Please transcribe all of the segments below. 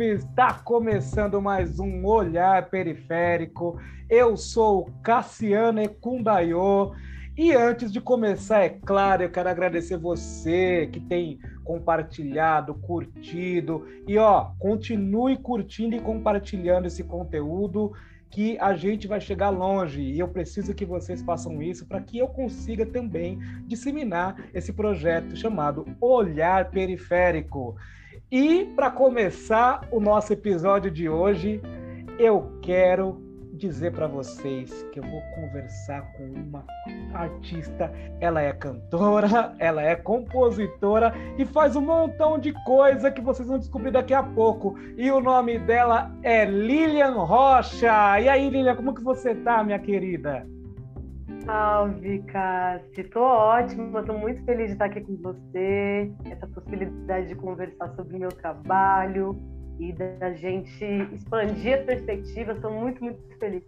Está começando mais um Olhar Periférico. Eu sou Cassiano Ekundayo. E antes de começar, é claro, eu quero agradecer você que tem compartilhado, curtido. E ó, continue curtindo e compartilhando esse conteúdo que a gente vai chegar longe e eu preciso que vocês façam isso para que eu consiga também disseminar esse projeto chamado Olhar Periférico. E para começar o nosso episódio de hoje, eu quero dizer para vocês que eu vou conversar com uma artista. Ela é cantora, ela é compositora e faz um montão de coisa que vocês vão descobrir daqui a pouco. E o nome dela é Lilian Rocha. E aí, Lilian, como que você tá, minha querida? Salve, Cassi. Tô ótima, tô muito feliz de estar aqui com você. Essa possibilidade de conversar sobre o meu trabalho, e da gente expandir as perspectivas. Estou muito, muito feliz.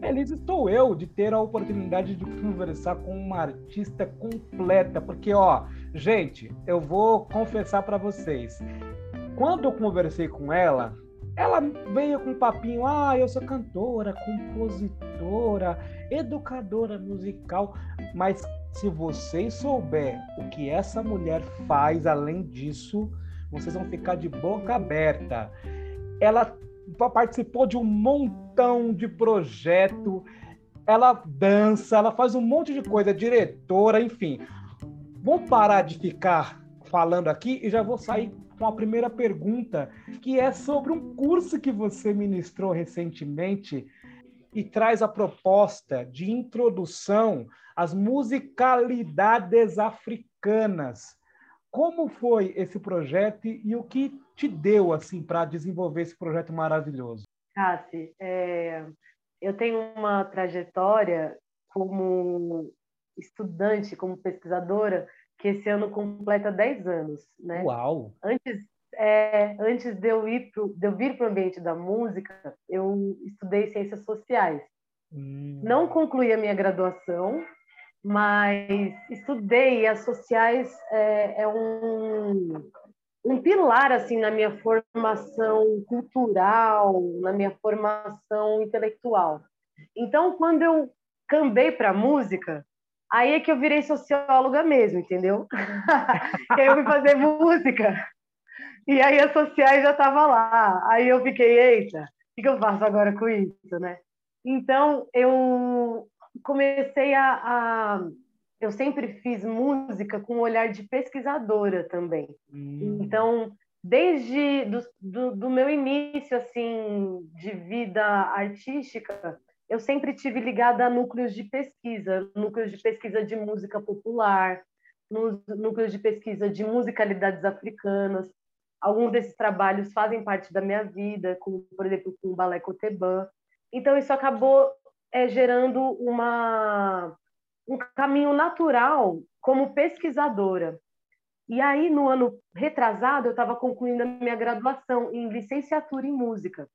Feliz estou eu de ter a oportunidade de conversar com uma artista completa, porque, ó, gente, eu vou confessar para vocês. Quando eu conversei com ela, ela veio com um papinho: ah, eu sou cantora, compositora, educadora musical, mas se vocês souber o que essa mulher faz além disso, vocês vão ficar de boca aberta. Ela participou de um montão de projeto, ela dança, ela faz um monte de coisa, diretora, enfim. Vou parar de ficar falando aqui e já vou sair com a primeira pergunta, que é sobre um curso que você ministrou recentemente e traz a proposta de introdução às musicalidades africanas. Como foi esse projeto e o que te deu assim para desenvolver esse projeto maravilhoso? Cassi, é, eu tenho uma trajetória como estudante, como pesquisadora, que esse ano completa 10 anos, né? Uau! Antes, é, antes de, eu ir pro, de eu vir para o ambiente da música, eu estudei ciências sociais. Hum. Não concluí a minha graduação, mas estudei e as sociais é, é um, um pilar assim na minha formação cultural, na minha formação intelectual. Então, quando eu cambei para música, aí é que eu virei socióloga mesmo, entendeu? eu fui fazer música. E aí as sociais já estavam lá. Aí eu fiquei, eita, o que eu faço agora com isso, né? Então, eu comecei a, a, Eu sempre fiz música com um olhar de pesquisadora também. Hum. Então, desde do, do, do, meu início assim de vida artística, eu sempre tive ligada a núcleos de pesquisa, núcleos de pesquisa de música popular, núcleos de pesquisa de musicalidades africanas. Alguns desses trabalhos fazem parte da minha vida, como por exemplo com o balé Coteban. Então isso acabou é, gerando uma, um caminho natural como pesquisadora. E aí, no ano retrasado, eu estava concluindo a minha graduação em licenciatura em música.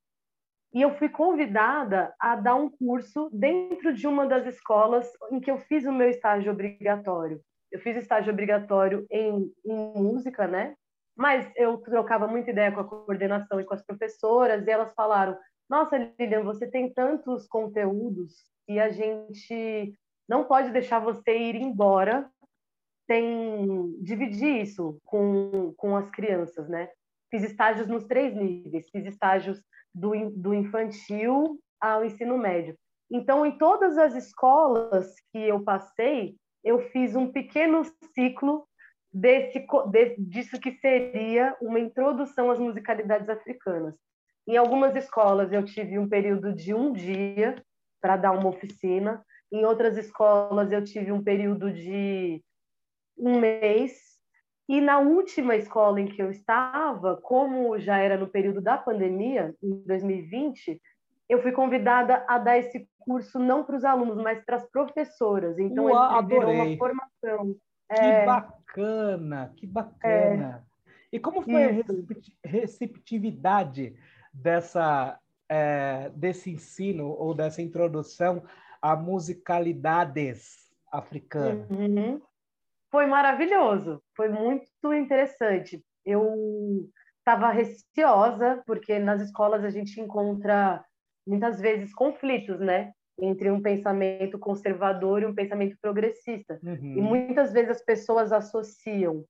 E eu fui convidada a dar um curso dentro de uma das escolas em que eu fiz o meu estágio obrigatório. Eu fiz estágio obrigatório em, em música, né? Mas eu trocava muita ideia com a coordenação e com as professoras, e elas falaram: nossa, Lilian, você tem tantos conteúdos e a gente não pode deixar você ir embora sem dividir isso com, com as crianças, né? Fiz estágios nos três níveis, fiz estágios do, do infantil ao ensino médio. Então, em todas as escolas que eu passei, eu fiz um pequeno ciclo desse, disso que seria uma introdução às musicalidades africanas. Em algumas escolas eu tive um período de um dia para dar uma oficina, em outras escolas eu tive um período de um mês, e na última escola em que eu estava, como já era no período da pandemia, em 2020, eu fui convidada a dar esse curso não para os alunos, mas para as professoras. Então, Uau, ele virou uma formação. Que é... bacana, que bacana. É... E como foi Isso. a receptividade dessa, é, desse ensino ou dessa introdução a musicalidades africanas? Uhum. Foi maravilhoso, foi muito interessante. Eu estava receosa, porque nas escolas a gente encontra muitas vezes conflitos, né? Entre um pensamento conservador e um pensamento progressista. Uhum. E muitas vezes as pessoas associam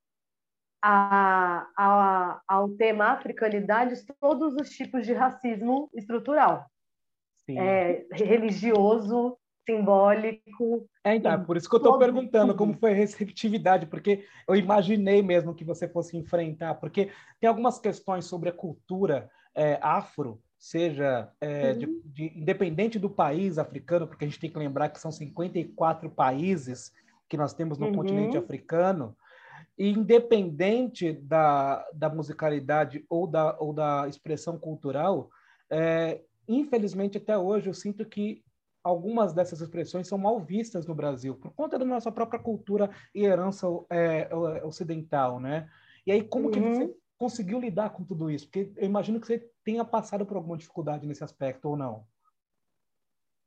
a, a, ao tema africanidade todos os tipos de racismo estrutural. É, religioso, simbólico. É, então, é por isso que eu estou perguntando como foi a receptividade, porque eu imaginei mesmo que você fosse enfrentar, porque tem algumas questões sobre a cultura é, afro, seja é, de, de, independente do país africano, porque a gente tem que lembrar que são 54 países que nós temos no uhum. continente africano, e independente da, da musicalidade ou da, ou da expressão cultural, é, infelizmente até hoje eu sinto que algumas dessas expressões são mal vistas no Brasil por conta da nossa própria cultura e herança é, ocidental, né? E aí como uhum. que você conseguiu lidar com tudo isso? Porque eu imagino que você tenha passado por alguma dificuldade nesse aspecto ou não.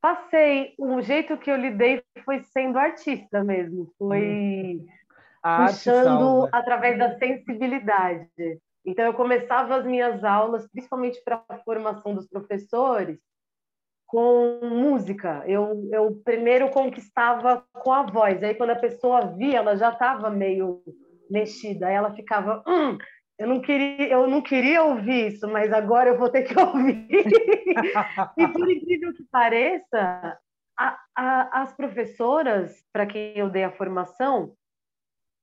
Passei. O jeito que eu lidei foi sendo artista mesmo. Foi hum. puxando através da sensibilidade. Então, eu começava as minhas aulas, principalmente para a formação dos professores, com música. Eu, eu primeiro conquistava com a voz. Aí, quando a pessoa via, ela já estava meio mexida. Aí ela ficava, hum, eu não queria, eu não queria ouvir isso, mas agora eu vou ter que ouvir. e por incrível que pareça, a, a, as professoras para quem eu dei a formação,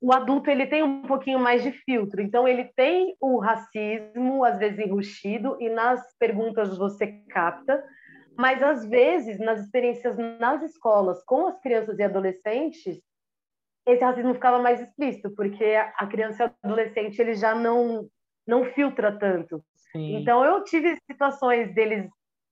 o adulto ele tem um pouquinho mais de filtro, então ele tem o racismo às vezes enrustido e nas perguntas você capta, mas às vezes nas experiências nas escolas com as crianças e adolescentes esse racismo ficava mais explícito porque a criança e o adolescente ele já não não filtra tanto. Sim. Então eu tive situações deles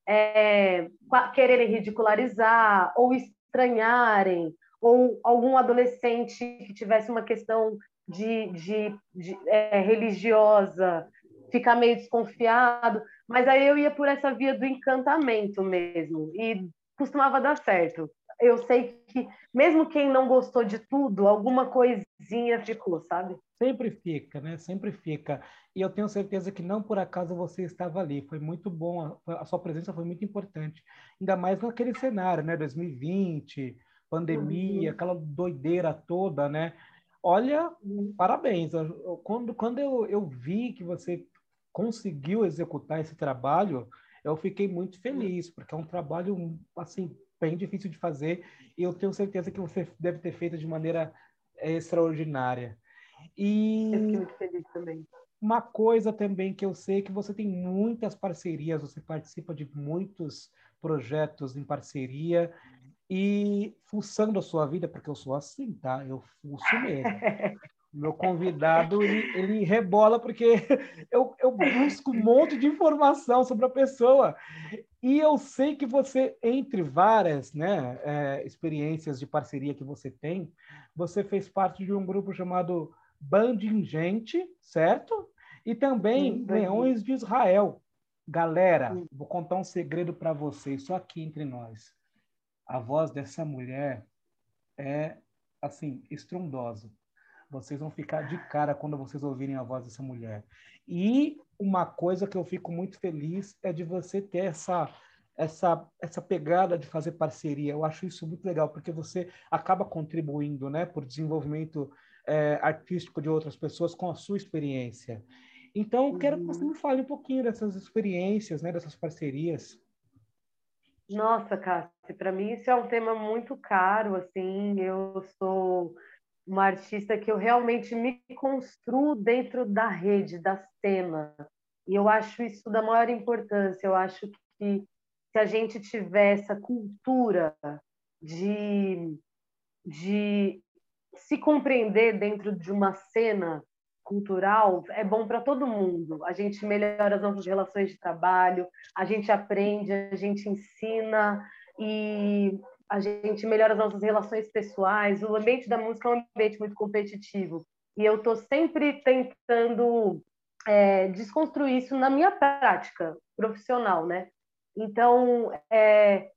é, quererem ridicularizar ou estranharem ou algum adolescente que tivesse uma questão de, de, de é, religiosa, ficar meio desconfiado, mas aí eu ia por essa via do encantamento mesmo, e costumava dar certo. Eu sei que, mesmo quem não gostou de tudo, alguma coisinha ficou, sabe? Sempre fica, né? Sempre fica. E eu tenho certeza que não por acaso você estava ali. Foi muito bom, a, sua presença foi muito importante. Ainda mais naquele cenário, né? 2020, pandemia, uhum. aquela doideira toda, né? Olha, uhum. parabéns. Quando, quando eu, eu vi que você conseguiu executar esse trabalho, eu fiquei muito feliz, porque é um trabalho, assim, bem difícil de fazer e eu tenho certeza que você deve ter feito de maneira extraordinária. E eu fiquei muito feliz também. Uma coisa também que eu sei que você tem muitas parcerias, você participa de muitos projetos em parceria e fuçando a sua vida, porque eu sou assim, tá? Eu fuço mesmo. Meu convidado, ele, ele rebola porque eu, eu busco um monte de informação sobre a pessoa. E eu sei que você, entre várias né, é, experiências de parceria que você tem, você fez parte de um grupo chamado Bandingente, certo? E também Leões de Israel. Galera, vou contar um segredo para vocês, só aqui entre nós a voz dessa mulher é, assim, estrondosa. Vocês vão ficar de cara quando vocês ouvirem a voz dessa mulher. E uma coisa que eu fico muito feliz é de você ter essa essa essa pegada de fazer parceria. Eu acho isso muito legal porque você acaba contribuindo, né, por desenvolvimento é, artístico de outras pessoas com a sua experiência. Então, quero que você me fale um pouquinho dessas experiências, né, dessas parcerias. Nossa, Cássia, para mim isso é um tema muito caro, assim, eu sou uma artista que eu realmente me construo dentro da rede, da cena, e eu acho isso da maior importância, eu acho que se a gente tiver essa cultura de, de se compreender dentro de uma cena cultural é bom para todo mundo. A gente melhora as nossas relações de trabalho, a gente aprende, a gente ensina. E a gente melhora as nossas relações pessoais. O ambiente da música é um ambiente muito competitivo e eu estou sempre tentando é, desconstruir isso na minha prática profissional, né? Então, é,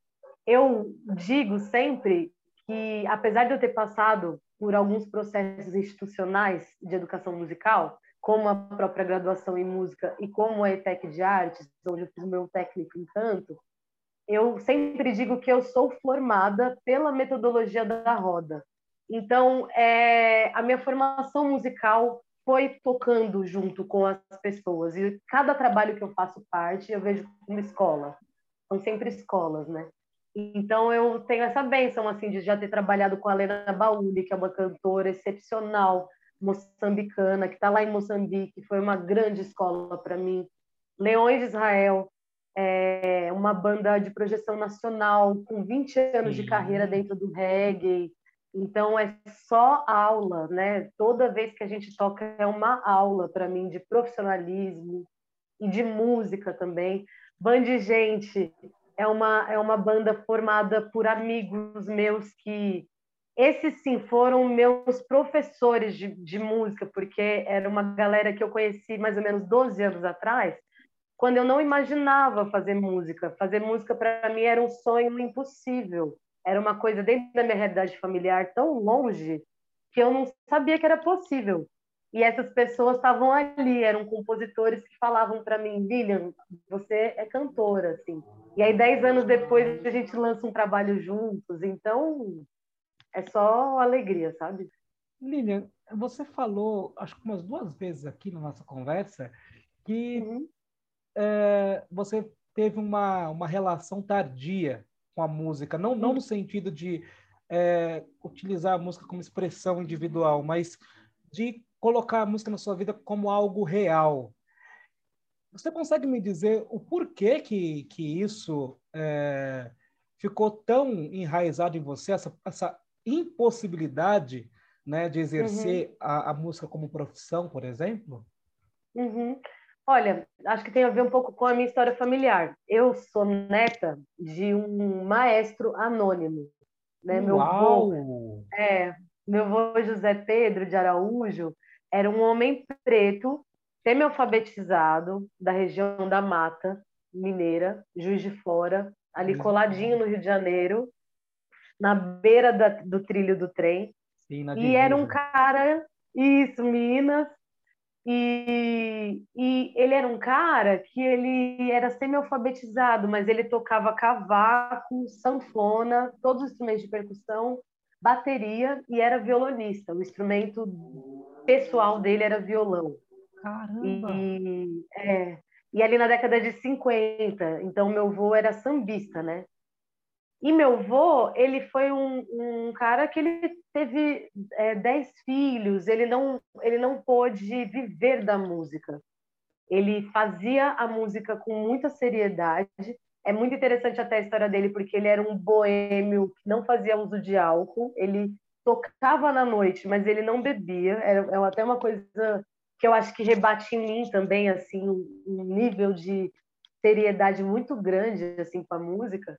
eu digo sempre que, apesar de eu ter passado por alguns processos institucionais de educação musical, como a própria graduação em música e como a ETEC de Artes, onde eu fiz meu técnico em canto, eu sempre digo que eu sou formada pela metodologia da roda. Então, é, a minha formação musical foi tocando junto com as pessoas. E cada trabalho que eu faço parte, eu vejo como escola. São sempre escolas, né? Então, eu tenho essa benção, assim, de já ter trabalhado com a Lena Bauli, que é uma cantora excepcional, moçambicana, que está lá em Moçambique, foi uma grande escola para mim. Leões de Israel, é uma banda de projeção nacional, com 20 anos de carreira dentro do reggae. Então é só aula, né? Toda vez que a gente toca é uma aula para mim de profissionalismo e de música também. Band Gente é uma é uma banda formada por amigos meus que esses sim foram meus professores de, de música, porque era uma galera que eu conheci mais ou menos 12 anos atrás, quando eu não imaginava fazer música. Fazer música para mim era um sonho impossível era uma coisa dentro da minha realidade familiar tão longe que eu não sabia que era possível. E essas pessoas estavam ali, eram compositores que falavam para mim, Lilian, você é cantora, assim. E aí, dez anos depois, a gente lança um trabalho juntos. Então, é só alegria, sabe? Lilian, você falou, acho que umas duas vezes aqui na nossa conversa, que uhum. É, você teve uma, uma relação tardia com a música, não, não no sentido de é, utilizar a música como expressão individual, mas de colocar a música na sua vida como algo real. Você consegue me dizer o porquê que, que isso é, ficou tão enraizado em você, essa, essa impossibilidade né, de exercer uhum. a, a, música como profissão, por exemplo? Uhum. Olha, acho que tem a ver um pouco com a minha história familiar. Eu sou neta de um maestro anônimo. Né? Meu avô, é, meu avô José Pedro de Araújo era um homem preto, semi-alfabetizado, da região da Mata Mineira, Juiz de Fora, ali coladinho no Rio de Janeiro, na beira da, do trilho do trem. Sim, e era um cara, isso, Minas, e, e, ele era um cara que ele era semi-alfabetizado, mas ele tocava cavaco, sanfona, todos os instrumentos de percussão, bateria e era violonista. O instrumento pessoal dele era violão. Caramba! E, é, e ali na década de 50, então meu avô era sambista, né? E meu avô, ele foi um, um cara que ele teve é, dez filhos, ele não, ele não pôde viver da música. Ele fazia a música com muita seriedade. É muito interessante até a história dele, porque ele era um boêmio que não fazia uso de álcool, ele tocava na noite, mas ele não bebia. Era, é até uma coisa que eu acho que rebate em mim também, assim, um nível de seriedade muito grande assim com a música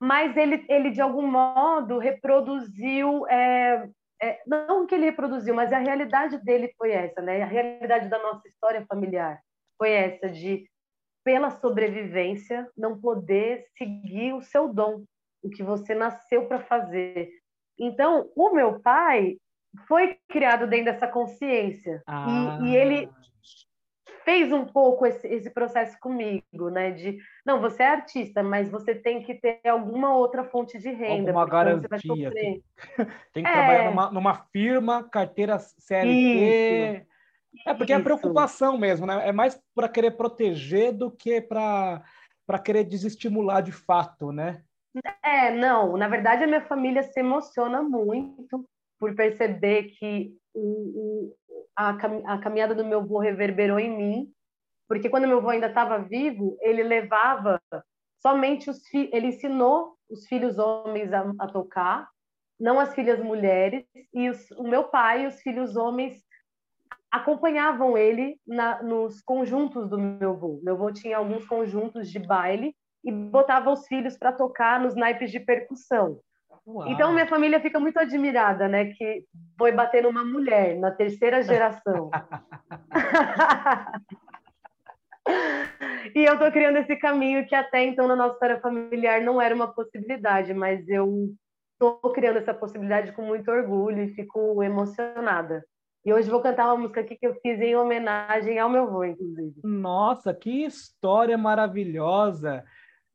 mas ele, ele de algum modo reproduziu, é, é, não que ele reproduziu, mas a realidade dele foi essa, né? A realidade da nossa história familiar foi essa de pela sobrevivência não poder seguir o seu dom, o que você nasceu para fazer. Então, o meu pai foi criado dentro dessa consciência ah. e, e ele fez um pouco esse, esse processo comigo, né? De não, você é artista, mas você tem que ter alguma outra fonte de renda. Alguma garantia. Tem, tem, que é... trabalhar numa, numa, firma, carteira CLT. Isso. É porque Isso. é preocupação mesmo, né? É mais para querer proteger do que para para querer desestimular de fato, né? É, não. Na verdade, a minha família se emociona muito por perceber que o, a, a caminhada do meu avô reverberou em mim, porque quando meu avô ainda estava vivo, ele levava somente os filhos, ele ensinou os filhos homens a, a, tocar, não as filhas mulheres, e os, o meu pai e os filhos homens acompanhavam ele na, nos conjuntos do meu avô. Meu avô tinha alguns conjuntos de baile e botava os filhos para tocar nos naipes de percussão. Uau. Então, minha família fica muito admirada, né? Que foi bater numa mulher na terceira geração. e eu estou criando esse caminho que até então na nossa história familiar não era uma possibilidade, mas eu estou criando essa possibilidade com muito orgulho e fico emocionada. E hoje vou cantar uma música aqui que eu fiz em homenagem ao meu avô, inclusive. Nossa, que história maravilhosa!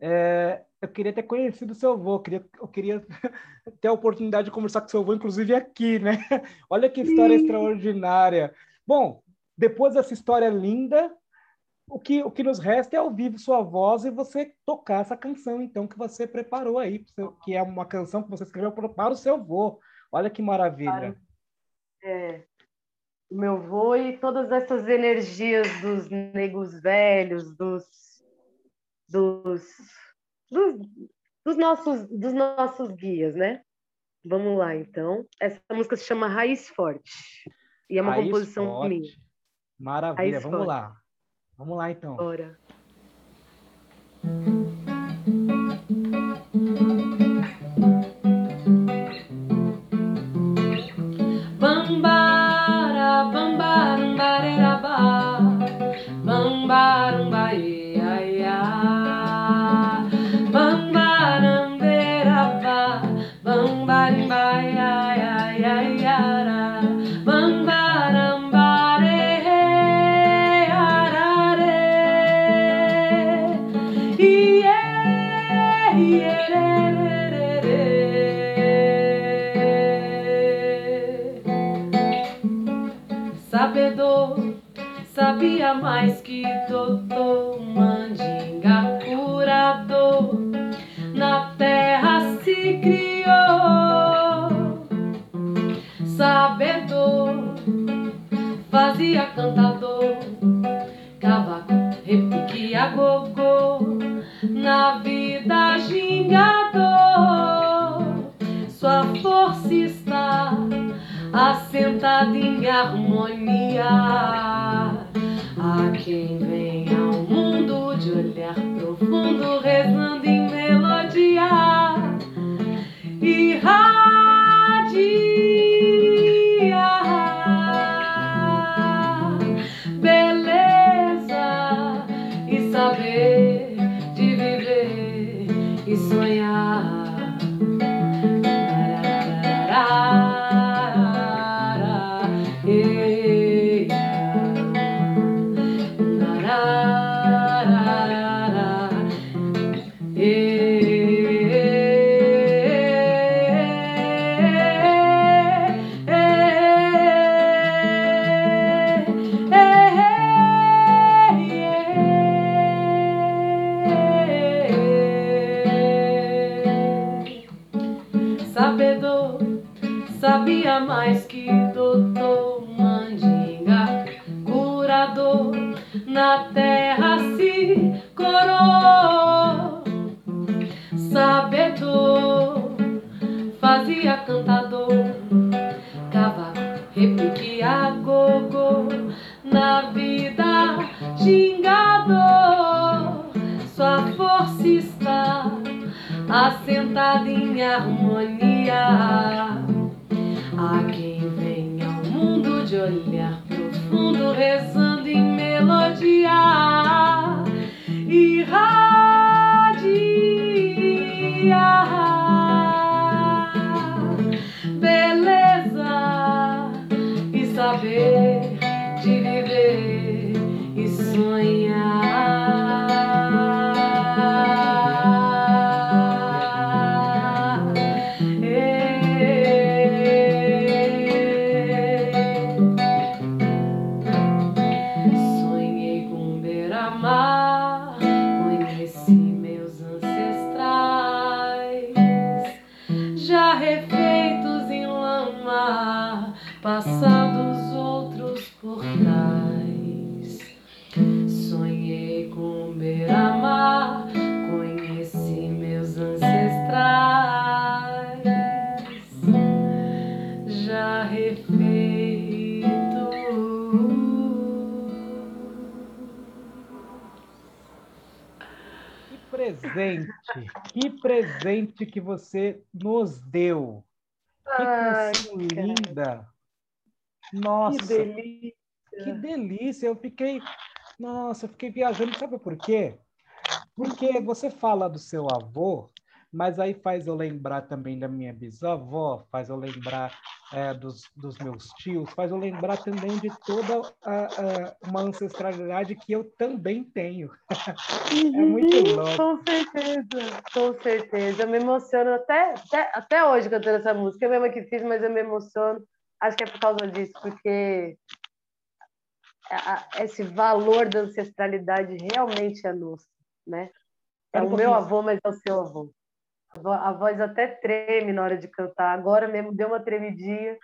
É, eu queria ter conhecido seu avô, eu queria, eu queria ter a oportunidade de conversar com seu avô, inclusive aqui, né? Olha que história Sim. extraordinária. Bom, depois dessa história linda, o que, o que nos resta é ouvir sua voz e você tocar essa canção, então, que você preparou aí, que é uma canção que você escreveu para o seu avô. Olha que maravilha. É, o meu avô e todas essas energias dos negros velhos, dos, dos, dos, dos, nossos, dos nossos guias, né? Vamos lá, então. Essa música se chama Raiz Forte. E é uma Raiz composição forte. minha. Maravilha, Raiz vamos forte. lá. Vamos lá, então. Bora. sabia repique a gogô na vida gingador sua força está assentada em harmonia sua força está assentada em harmonia. A quem vem ao mundo de olhar profundo, rezando em melodia. Presente que você nos deu. Ai, que linda! Nossa! Que delícia! Que delícia! Eu fiquei, nossa, eu fiquei viajando, sabe por quê? Porque você fala do seu avô, mas aí faz eu lembrar também da minha bisavó, faz eu lembrar é, dos, dos meus tios, faz eu lembrar também de toda a, a, uma ancestralidade que eu também tenho. é muito uhum, louco. Com certeza, com certeza. Eu me emociono até, até, até hoje cantando essa música. Eu mesma que fiz, mas eu me emociono. Acho que é por causa disso, porque esse valor da ancestralidade realmente é nosso, né? É o meu avô, mas é o seu avô. A voz até treme na hora de cantar. Agora mesmo deu uma tremidinha.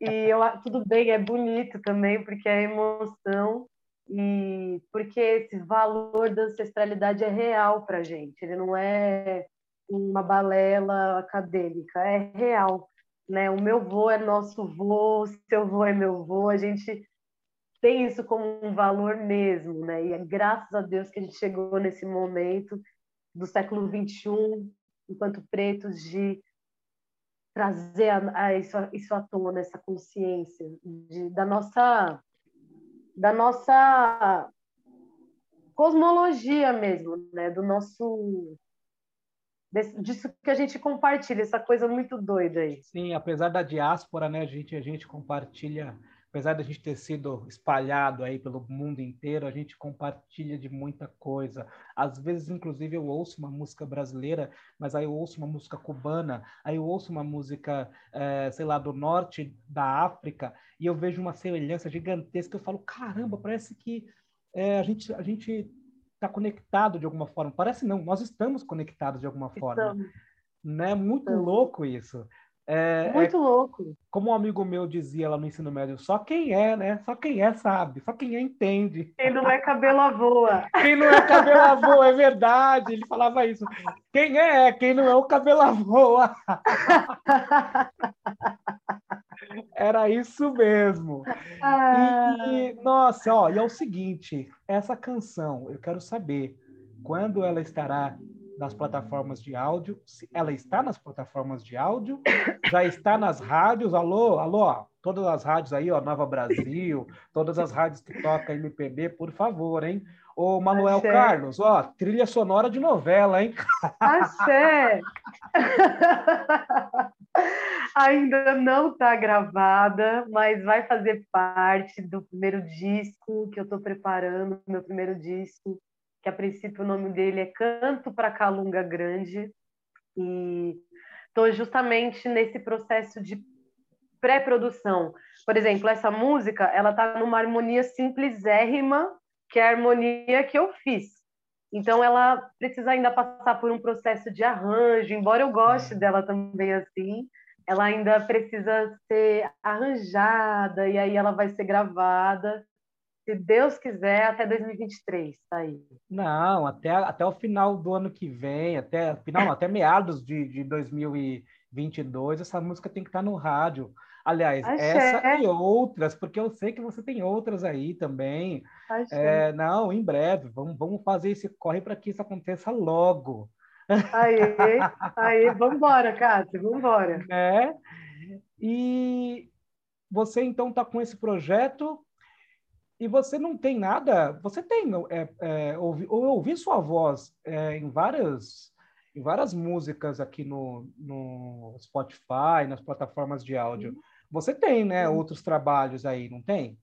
E eu, tudo bem, é bonito também, porque é emoção e porque esse valor da ancestralidade é real para gente. Ele não é uma balela acadêmica, é real. Né? O meu vô é nosso vô, seu vô é meu vô. A gente tem isso como um valor mesmo, né? E é graças a Deus que a gente chegou nesse momento do século 21 enquanto pretos, de trazer a, a isso, isso à tona, essa consciência de, da nossa da nossa cosmologia mesmo, né? Do nosso disso que a gente compartilha, essa coisa muito doida aí. Sim, apesar da diáspora, né, a gente a gente compartilha apesar de a gente ter sido espalhado aí pelo mundo inteiro, a gente compartilha de muita coisa. Às vezes, inclusive, eu ouço uma música brasileira, mas aí eu ouço uma música cubana, aí eu ouço uma música, é, sei lá, do norte da África, e eu vejo uma semelhança gigantesca. Eu falo, caramba, parece que é, a gente a gente está conectado de alguma forma. Parece não, nós estamos conectados de alguma forma. Estamos. Né? Muito estamos. louco isso. É, é, Muito é, louco. Como um amigo meu dizia lá no ensino médio, só quem é, né? Só quem é sabe, só quem é entende. Quem não é cabelo à voa. Quem não é cabelo voa, é verdade. Ele falava isso. Quem é, quem não é o cabelo à voa. Era isso mesmo. Ah. E, nossa, ó, e é o seguinte, essa canção, eu quero saber quando ela estará nas plataformas de áudio. Ela está nas plataformas de áudio, já está nas rádios. Alô, alô, todas as rádios aí, ó, Nova Brasil, todas as rádios que tocam MPB, por favor, hein? Ô, Manuel Axé. Carlos, ó, trilha sonora de novela, hein? Axé! Ainda não está gravada, mas vai fazer parte do primeiro disco que eu estou preparando, meu primeiro disco que a princípio o nome dele é Canto para Calunga Grande, e estou justamente nesse processo de pré-produção. Por exemplo, essa música, ela está numa harmonia simplesérrima, que é a harmonia que eu fiz. Então, ela precisa ainda passar por um processo de arranjo, embora eu goste dela também assim, ela ainda precisa ser arranjada, e aí ela vai ser gravada se Deus quiser, até 2023, tá aí. Não, até, até o final do ano que vem, até final, até meados de, de 2022, essa música tem que estar no rádio. Aliás, Axé. essa e outras, porque eu sei que você tem outras aí também. É, não, em breve, vamos, vamos fazer esse corre para que isso aconteça logo. Aí, aí, Cássio, vamos embora. É, e você então está com esse projeto e você não tem nada, você tem, é, é, ouvi, eu ouvi sua voz é, em várias em várias músicas aqui no, no Spotify, nas plataformas de áudio. Você tem, né, outros trabalhos aí, não tem?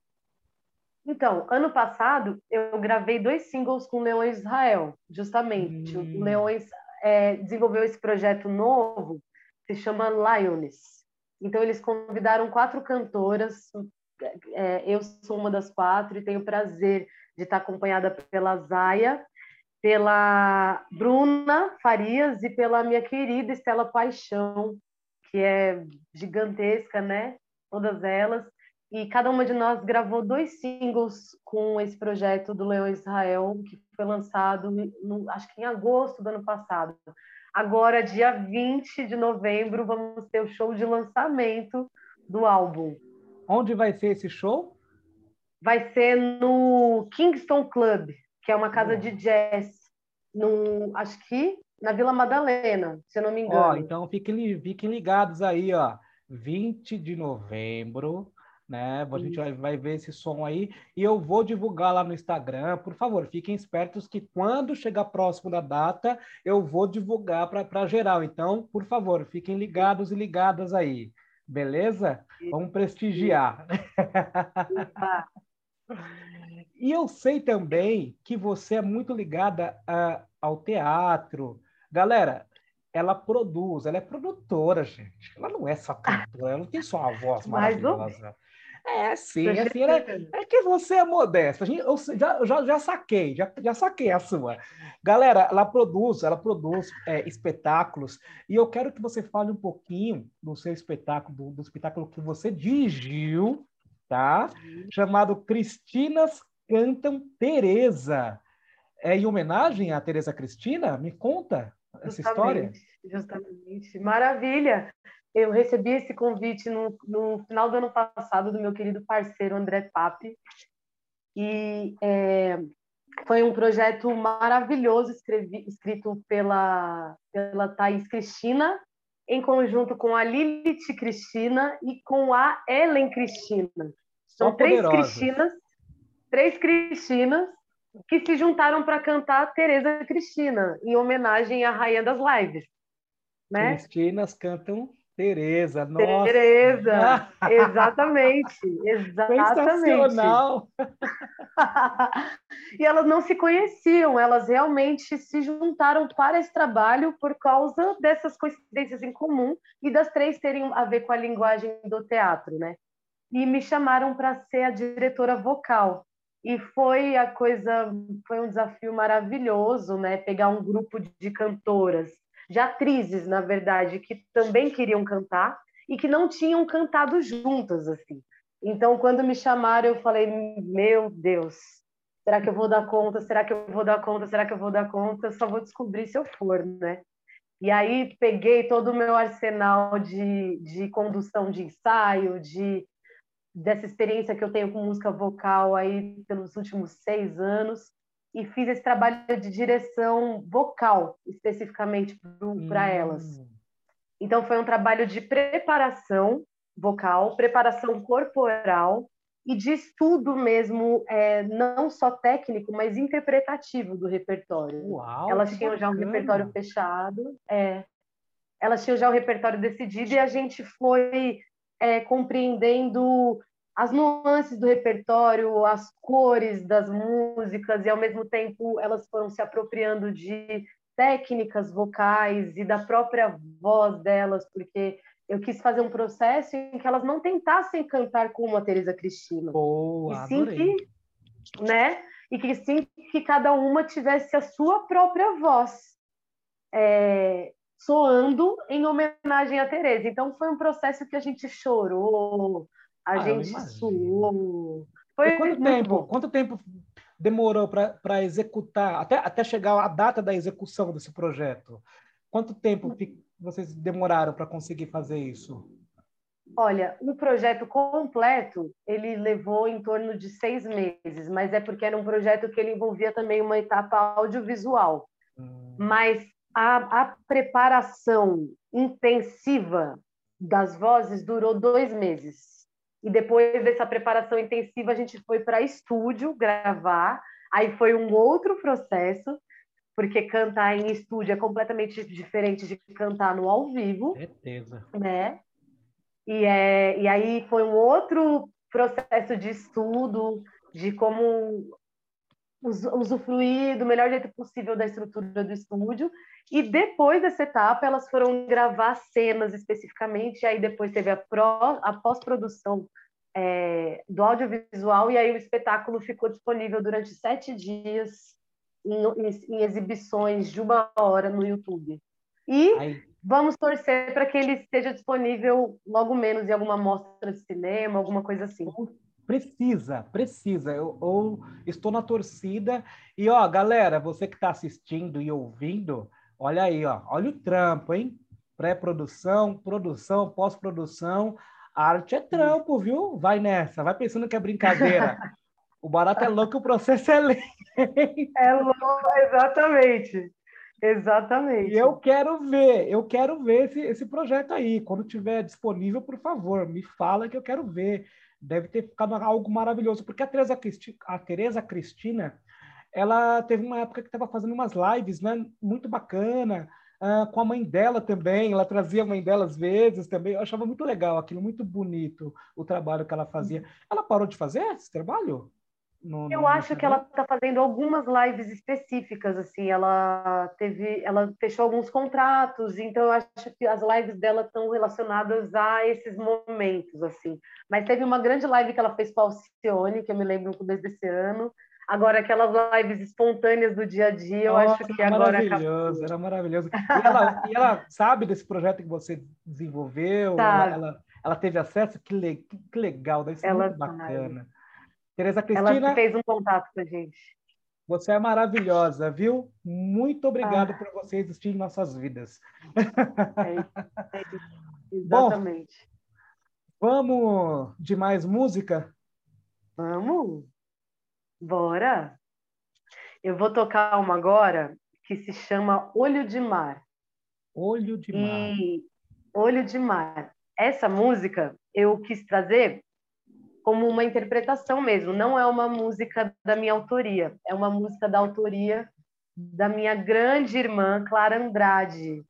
Então, ano passado eu gravei dois singles com Leões Israel, justamente. Hum. O Leões é, desenvolveu esse projeto novo, se chama Lioness. Então eles convidaram quatro cantoras, é, eu sou uma das quatro e tenho o prazer de estar acompanhada pela Zaya, pela Bruna Farias e pela minha querida Estela Paixão, que é gigantesca, né? Todas elas. E cada uma de nós gravou dois singles com esse projeto do Leão Israel, que foi lançado, no, acho que em agosto do ano passado. Agora, dia 20 de novembro, vamos ter o show de lançamento do álbum. Onde vai ser esse show? Vai ser no Kingston Club, que é uma casa de jazz, no, acho que na Vila Madalena, se eu não me engano. Ó, então fiquem, fiquem ligados aí, ó. 20 de novembro, né? A gente vai, vai, ver esse som aí e eu vou divulgar lá no Instagram. Por favor, fiquem espertos que quando chegar próximo da data, eu vou divulgar para geral. Então, por favor, fiquem ligados e ligadas aí. Beleza? Vamos prestigiar. e eu sei também que você é muito ligada a, ao teatro. Galera, ela produz, ela é produtora, gente. Ela não é só cantora, ela não tem só uma voz maravilhosa. É, sim, assim, é, é, que você é modesta. Eu já, já, já saquei, já, já saquei a sua. Galera, ela produz, ela produz é, espetáculos, e eu quero que você fale um pouquinho do seu espetáculo, do, do espetáculo que você dirigiu, tá? Chamado Cristinas Cantam Tereza. É em homenagem à Tereza Cristina? Me conta essa justamente, história. Justamente. Maravilha! Eu recebi esse convite no, no final do ano passado do meu querido parceiro André Pape. E é, foi um projeto maravilhoso escrevi, escrito pela, pela Thaís Cristina, em conjunto com a Lilith Cristina e com a Ellen Cristina. São três Cristinas, três Cristinas que se juntaram para cantar Tereza Cristina, em homenagem à Rainha das Lives. Né? Cristinas cantam Tereza, nossa. Tereza, exatamente, exatamente. E elas não se conheciam, elas realmente se juntaram para esse trabalho por causa dessas coincidências em comum e das três terem a ver com a linguagem do teatro, né? E me chamaram para ser a diretora vocal. E foi a coisa, foi um desafio maravilhoso, né? Pegar um grupo de cantoras de atrizes, na verdade, que também queriam cantar e que não tinham cantado juntas assim. Então, quando me chamaram, eu falei: "Meu Deus, será que eu vou dar conta? Será que eu vou dar conta? Será que eu vou dar conta? Só vou descobrir se eu for, né?" E aí peguei todo o meu arsenal de, de condução de ensaio, de dessa experiência que eu tenho com música vocal aí pelos últimos seis anos e fiz esse trabalho de direção vocal, especificamente para hum. elas. Então, foi um trabalho de preparação vocal, preparação corporal e de estudo mesmo, é, não só técnico, mas interpretativo do repertório. Uau, elas tinham já um repertório fechado, é, elas tinham já o repertório decidido e a gente foi é, compreendendo as nuances do repertório, as cores das músicas, e ao mesmo tempo elas foram se apropriando de técnicas vocais e da própria voz delas, porque eu quis fazer um processo em que elas não tentassem cantar como a Teresa Cristina. Boa, e sim que, né? E que sim que cada uma tivesse a sua própria voz. É, soando em homenagem a Teresa. Então foi um processo que a gente chorou, a ah, gente suou. Foi quanto tempo? Bom. Quanto tempo demorou para executar, até, até chegar a data da execução desse projeto? Quanto tempo vocês demoraram para conseguir fazer isso? Olha, o projeto completo ele levou em torno de seis meses, mas é porque era um projeto que ele envolvia também uma etapa audiovisual. Hum. Mas a, a preparação intensiva das vozes durou dois meses. E depois dessa preparação intensiva, a gente foi para estúdio gravar. Aí foi um outro processo, porque cantar em estúdio é completamente diferente de cantar no ao vivo. Certeza. Né? E, é, e aí foi um outro processo de estudo, de como usufruir do melhor jeito possível da estrutura do estúdio. E depois dessa etapa, elas foram gravar cenas especificamente, e aí depois teve a, pró, a pós-produção é, do audiovisual, e aí o espetáculo ficou disponível durante sete dias em, em, em exibições de uma hora no YouTube. E Ai. vamos torcer para que ele esteja disponível logo menos em alguma mostra de cinema, alguma coisa assim. Precisa, precisa. Eu, eu estou na torcida. E, ó, galera, você que está assistindo e ouvindo, olha aí, ó, olha o trampo, hein? Pré-produção, produção, pós-produção. Arte é trampo, viu? Vai nessa, vai pensando que é brincadeira. O barato é louco, o processo é lento. É louco, exatamente. Exatamente. E eu quero ver, eu quero ver esse, esse projeto aí. Quando tiver disponível, por favor, me fala que eu quero ver deve ter ficado algo maravilhoso, porque a Teresa, Cristi a Teresa Cristina, ela teve uma época que estava fazendo umas lives, né, muito bacana, uh, com a mãe dela também, ela trazia a mãe dela às vezes também, eu achava muito legal aquilo, muito bonito o trabalho que ela fazia. Ela parou de fazer esse trabalho? No, eu no acho que ela está fazendo algumas lives específicas, assim, ela teve, ela fechou alguns contratos, então eu acho que as lives dela estão relacionadas a esses momentos, assim. Mas teve uma grande live que ela fez com a Alcione, que eu me lembro no começo desse ano. Agora, aquelas lives espontâneas do dia a dia, eu Nossa, acho que agora maravilhoso, Era maravilhoso. E ela, e ela, sabe desse projeto que você desenvolveu? Ela, ela, ela, teve acesso? Que, le, que legal, deve ser ela muito bacana. Sabe. Tereza Cristina. Ela fez um contato com a gente. Você é maravilhosa, viu? Muito obrigado ah. por você existir em nossas vidas. É, é exatamente. Bom, vamos de mais música? Vamos. Bora. Eu vou tocar uma agora que se chama Olho de Mar. Olho de Mar. E Olho de Mar. Essa música eu quis trazer como uma interpretação mesmo, não é uma música da minha autoria, é uma música da autoria da minha grande irmã Clara Andrade,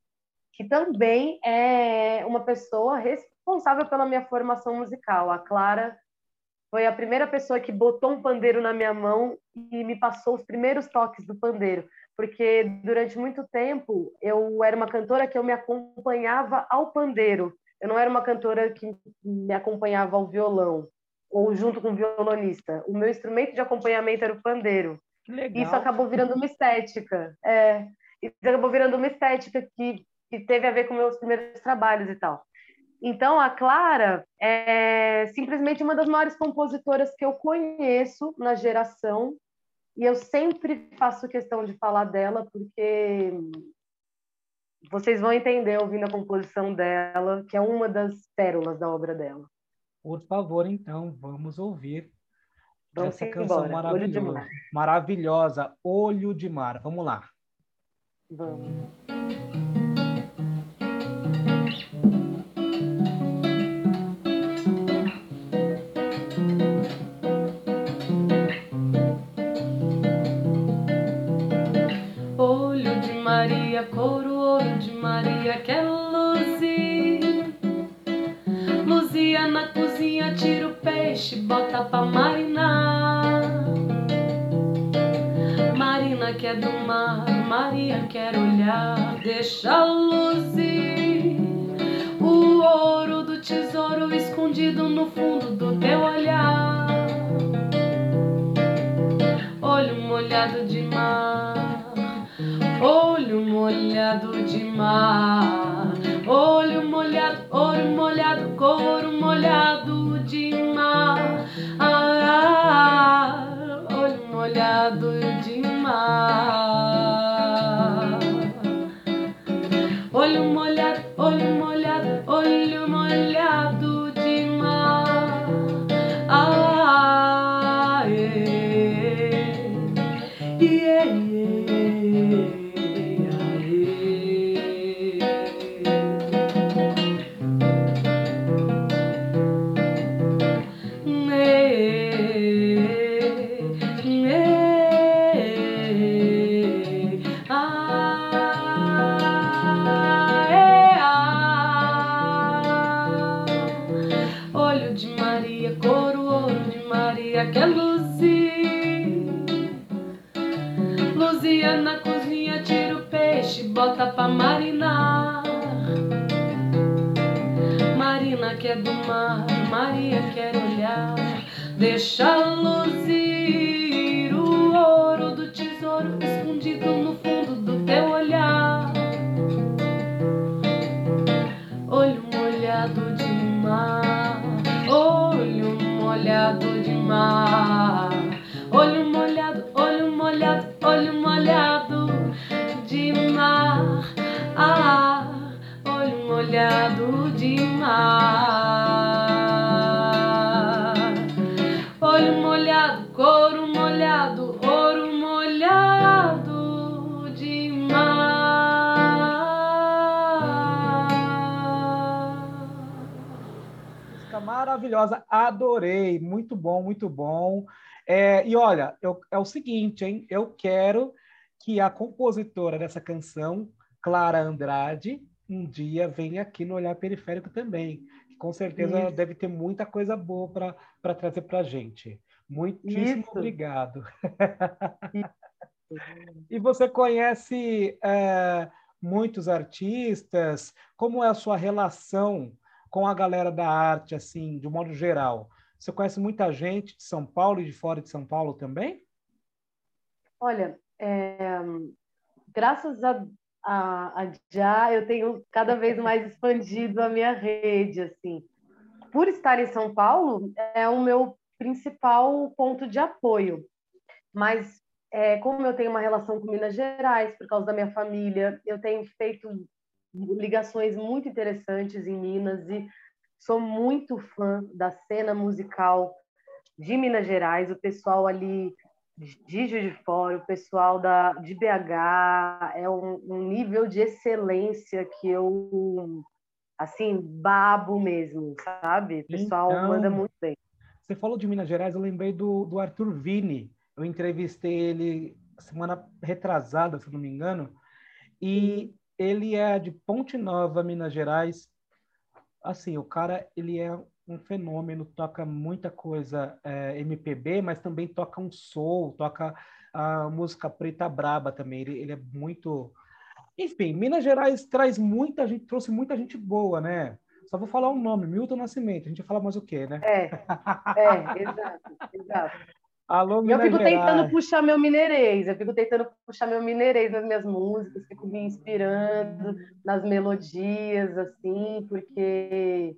que também é uma pessoa responsável pela minha formação musical. A Clara foi a primeira pessoa que botou um pandeiro na minha mão e me passou os primeiros toques do pandeiro, porque durante muito tempo eu era uma cantora que eu me acompanhava ao pandeiro. Eu não era uma cantora que me acompanhava ao violão ou junto com o violonista. O meu instrumento de acompanhamento era o pandeiro. Isso acabou virando uma estética. É, isso acabou virando uma estética que, que teve a ver com meus primeiros trabalhos e tal. Então, a Clara é simplesmente uma das maiores compositoras que eu conheço na geração, e eu sempre faço questão de falar dela, porque vocês vão entender ouvindo a composição dela, que é uma das pérolas da obra dela. Por favor, então, vamos ouvir vamos essa canção embora. maravilhosa. Olho maravilhosa, Olho de Mar. Vamos lá. Vamos. Peixe, bota pra marinar. Marina que é do mar, Maria quer olhar, deixa luzir o ouro do tesouro escondido no fundo do teu olhar. Olho molhado de mar, olho molhado de mar, olho molhado, olho molhado, couro de mar, olho molhado de mar, olho molhado, olho molhado, olho molhado de mar, ah, olho molhado de mar, Maravilhosa, adorei, muito bom, muito bom. É, e olha, eu, é o seguinte, hein? Eu quero que a compositora dessa canção, Clara Andrade, um dia venha aqui no Olhar Periférico também. Com certeza Isso. deve ter muita coisa boa para trazer para a gente. Muitíssimo Isso. obrigado. e você conhece é, muitos artistas? Como é a sua relação com a galera da arte, assim, de um modo geral? Você conhece muita gente de São Paulo e de fora de São Paulo também? Olha, é, graças a, a, a, já eu tenho cada vez mais expandido a minha rede, assim. Por estar em São Paulo, é o meu principal ponto de apoio. Mas é, como eu tenho uma relação com Minas Gerais, por causa da minha família, eu tenho feito ligações muito interessantes em Minas e sou muito fã da cena musical de Minas Gerais, o pessoal ali de Juiz de Fora, o pessoal da, de BH, é um, um nível de excelência que eu, assim, babo mesmo, sabe? O pessoal então, manda muito bem. Você falou de Minas Gerais, eu lembrei do, do Arthur Vini. Eu entrevistei ele semana retrasada, se não me engano, e ele é de Ponte Nova, Minas Gerais. Assim, o cara, ele é um fenômeno, toca muita coisa é, MPB, mas também toca um soul, toca a música preta braba também. Ele, ele, é muito. Enfim, Minas Gerais traz muita gente, trouxe muita gente boa, né? Só vou falar um nome, Milton Nascimento. A gente vai falar mais o quê, né? É, é, exato, exato. Alô, Minas eu fico Gerais. tentando puxar meu mineirês, eu fico tentando puxar meu mineirês nas minhas músicas, fico me inspirando nas melodias, assim, porque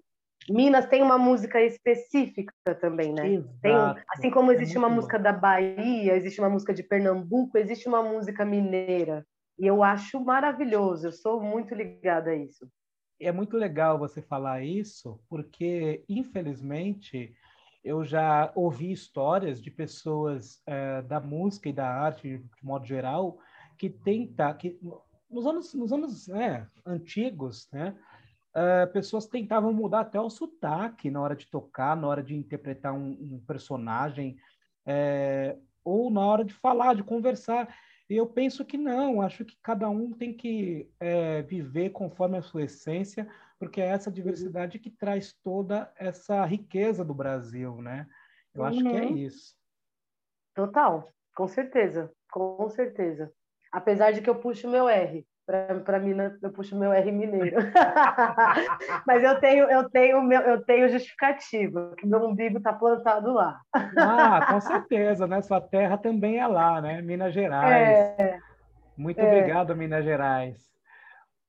Minas tem uma música específica também, né? Exato. Tem, assim como é existe é uma bom. música da Bahia, existe uma música de Pernambuco, existe uma música mineira. E eu acho maravilhoso, eu sou muito ligada a isso. É muito legal você falar isso, porque, infelizmente, eu já ouvi histórias de pessoas é, da música e da arte, de modo geral, que tenta, que nos anos, nos anos é, antigos, né? uh, pessoas tentavam mudar até o sotaque na hora de tocar, na hora de interpretar um, um personagem, é, ou na hora de falar, de conversar. E eu penso que não, acho que cada um tem que é, viver conforme a sua essência, porque é essa diversidade que traz toda essa riqueza do Brasil, né? Eu uhum. acho que é uhum. isso. Total, com certeza, com certeza. Apesar de que eu puxo meu R para mim eu puxo meu R mineiro. Mas eu tenho eu tenho meu, eu tenho justificativa, que meu umbigo está plantado lá. Ah, com certeza, né? Sua terra também é lá, né? Minas Gerais. É, Muito é. obrigado, Minas Gerais.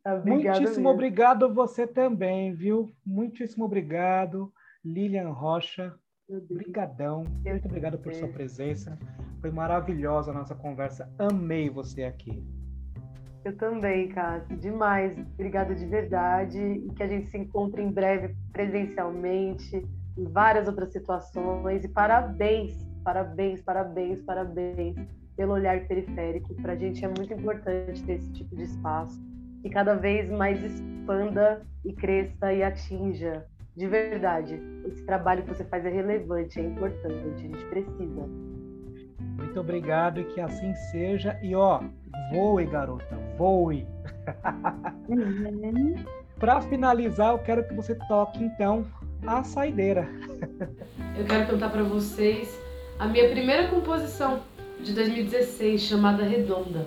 Obrigada Muitíssimo mesmo. obrigado você também, viu? Muitíssimo obrigado, Lilian Rocha. Obrigadão. Muito obrigado por sua presença. Foi maravilhosa a nossa conversa. Amei você aqui. Eu também, Cássio. Demais. Obrigada de verdade. E que a gente se encontre em breve presencialmente, em várias outras situações. E parabéns, parabéns, parabéns, parabéns pelo olhar periférico. Para a gente é muito importante ter esse tipo de espaço. E cada vez mais expanda e cresça e atinja. De verdade, esse trabalho que você faz é relevante, é importante, a gente precisa. Muito obrigado e que assim seja. E ó, voe, garota, voe. Uhum. Para finalizar, eu quero que você toque então a saideira. eu quero cantar para vocês a minha primeira composição de 2016 chamada Redonda.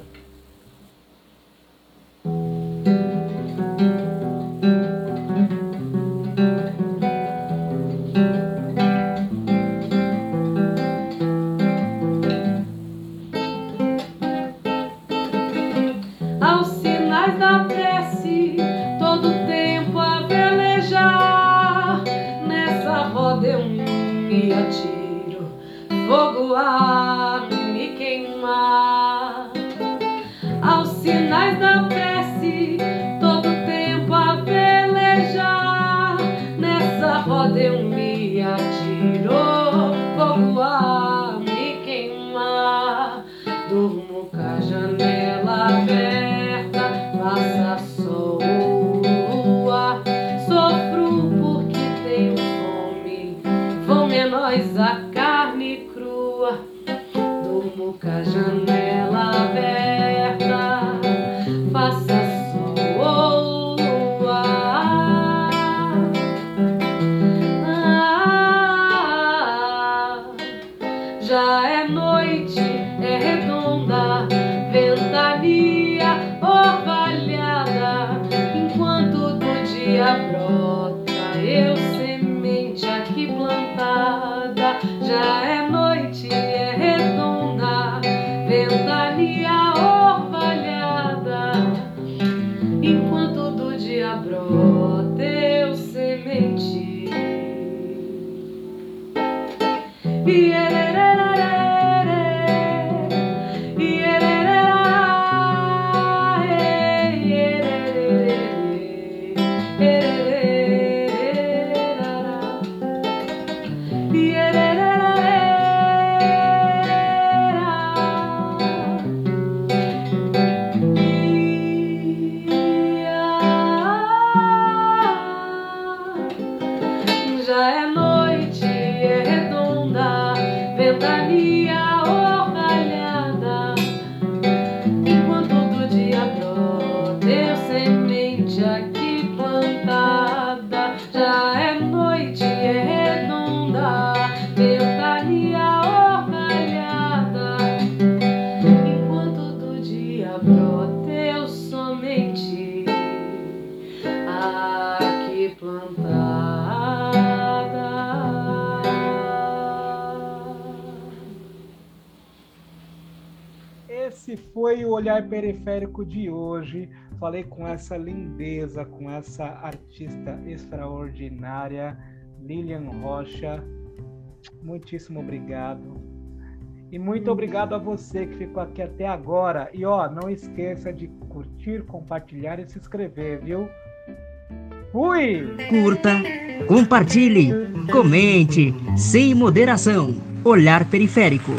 Periférico de hoje. Falei com essa lindeza, com essa artista extraordinária, Lilian Rocha. Muitíssimo obrigado. E muito obrigado a você que ficou aqui até agora. E ó, não esqueça de curtir, compartilhar e se inscrever, viu? Fui! Curta, compartilhe, comente, sem moderação. Olhar periférico.